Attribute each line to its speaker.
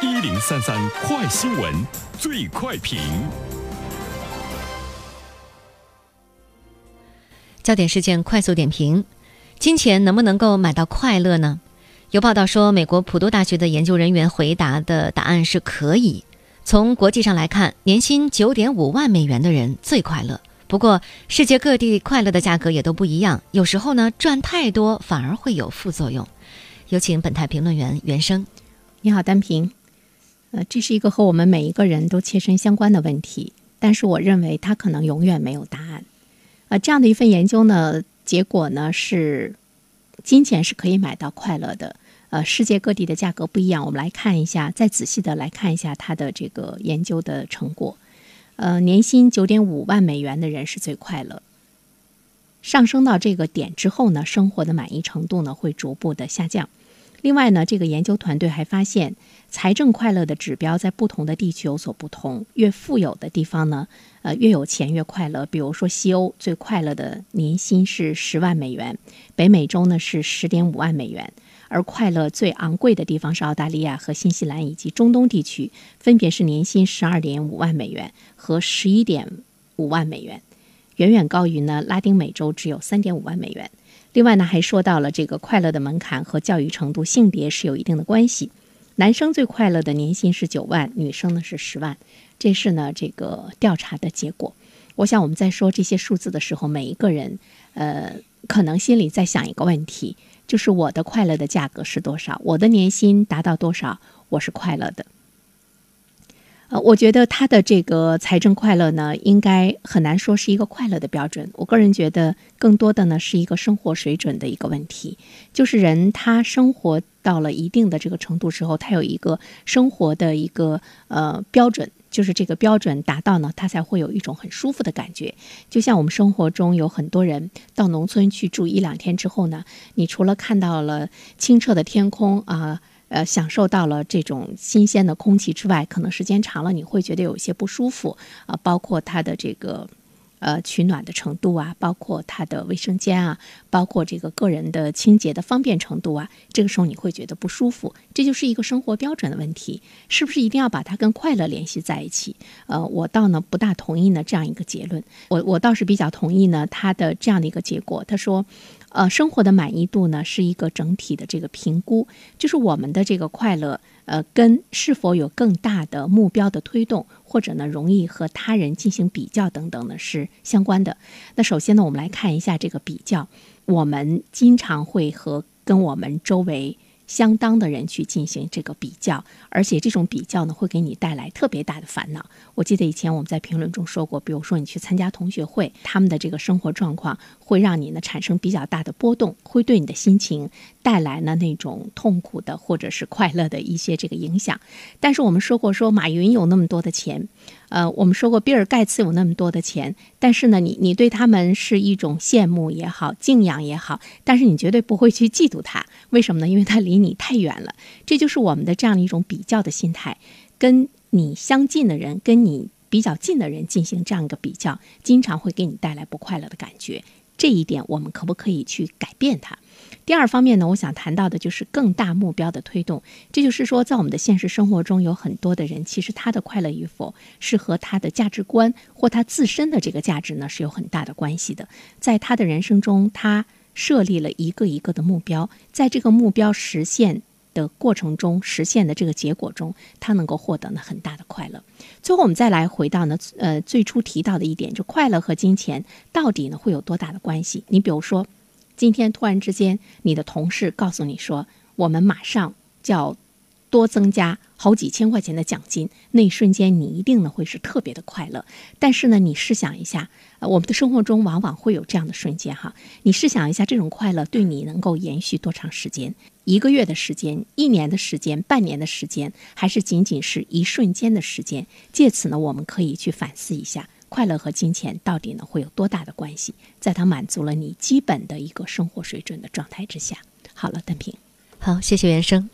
Speaker 1: 一零三三快新闻，最快评。
Speaker 2: 焦点事件快速点评：金钱能不能够买到快乐呢？有报道说，美国普渡大学的研究人员回答的答案是可以。从国际上来看，年薪九点五万美元的人最快乐。不过，世界各地快乐的价格也都不一样，有时候呢，赚太多反而会有副作用。有请本台评论员袁生。
Speaker 3: 你好，单平。呃，这是一个和我们每一个人都切身相关的问题，但是我认为它可能永远没有答案。呃，这样的一份研究呢，结果呢是，金钱是可以买到快乐的。呃，世界各地的价格不一样，我们来看一下，再仔细的来看一下它的这个研究的成果。呃，年薪九点五万美元的人是最快乐。上升到这个点之后呢，生活的满意程度呢会逐步的下降。另外呢，这个研究团队还发现，财政快乐的指标在不同的地区有所不同。越富有的地方呢，呃，越有钱越快乐。比如说西欧最快乐的年薪是十万美元，北美洲呢是十点五万美元，而快乐最昂贵的地方是澳大利亚和新西兰以及中东地区，分别是年薪十二点五万美元和十一点五万美元，远远高于呢拉丁美洲只有三点五万美元。另外呢，还说到了这个快乐的门槛和教育程度、性别是有一定的关系。男生最快乐的年薪是九万，女生呢是十万，这是呢这个调查的结果。我想我们在说这些数字的时候，每一个人呃可能心里在想一个问题，就是我的快乐的价格是多少？我的年薪达到多少，我是快乐的。呃，我觉得他的这个财政快乐呢，应该很难说是一个快乐的标准。我个人觉得，更多的呢是一个生活水准的一个问题。就是人他生活到了一定的这个程度之后，他有一个生活的一个呃标准，就是这个标准达到呢，他才会有一种很舒服的感觉。就像我们生活中有很多人到农村去住一两天之后呢，你除了看到了清澈的天空啊。呃享受到了这种新鲜的空气之外，可能时间长了你会觉得有一些不舒服啊，包括它的这个呃取暖的程度啊，包括它的卫生间啊，包括这个个人的清洁的方便程度啊，这个时候你会觉得不舒服，这就是一个生活标准的问题，是不是一定要把它跟快乐联系在一起？呃，我倒呢不大同意呢这样一个结论，我我倒是比较同意呢他的这样的一个结果，他说。呃，生活的满意度呢，是一个整体的这个评估，就是我们的这个快乐，呃，跟是否有更大的目标的推动，或者呢，容易和他人进行比较等等呢，是相关的。那首先呢，我们来看一下这个比较，我们经常会和跟我们周围。相当的人去进行这个比较，而且这种比较呢，会给你带来特别大的烦恼。我记得以前我们在评论中说过，比如说你去参加同学会，他们的这个生活状况会让你呢产生比较大的波动，会对你的心情带来呢那种痛苦的或者是快乐的一些这个影响。但是我们说过，说马云有那么多的钱。呃，我们说过，比尔盖茨有那么多的钱，但是呢，你你对他们是一种羡慕也好，敬仰也好，但是你绝对不会去嫉妒他。为什么呢？因为他离你太远了。这就是我们的这样的一种比较的心态，跟你相近的人，跟你比较近的人进行这样一个比较，经常会给你带来不快乐的感觉。这一点，我们可不可以去改变它？第二方面呢，我想谈到的就是更大目标的推动。这就是说，在我们的现实生活中，有很多的人，其实他的快乐与否是和他的价值观或他自身的这个价值呢是有很大的关系的。在他的人生中，他设立了一个一个的目标，在这个目标实现的过程中，实现的这个结果中，他能够获得呢很大的快乐。最后，我们再来回到呢，呃，最初提到的一点，就快乐和金钱到底呢会有多大的关系？你比如说。今天突然之间，你的同事告诉你说，我们马上就要多增加好几千块钱的奖金，那一瞬间你一定呢会是特别的快乐。但是呢，你试想一下，呃，我们的生活中往往会有这样的瞬间哈，你试想一下，这种快乐对你能够延续多长时间？一个月的时间，一年的时间，半年的时间，还是仅仅是一瞬间的时间？借此呢，我们可以去反思一下。快乐和金钱到底呢会有多大的关系？在它满足了你基本的一个生活水准的状态之下。好了，邓平，
Speaker 2: 好，谢谢原生。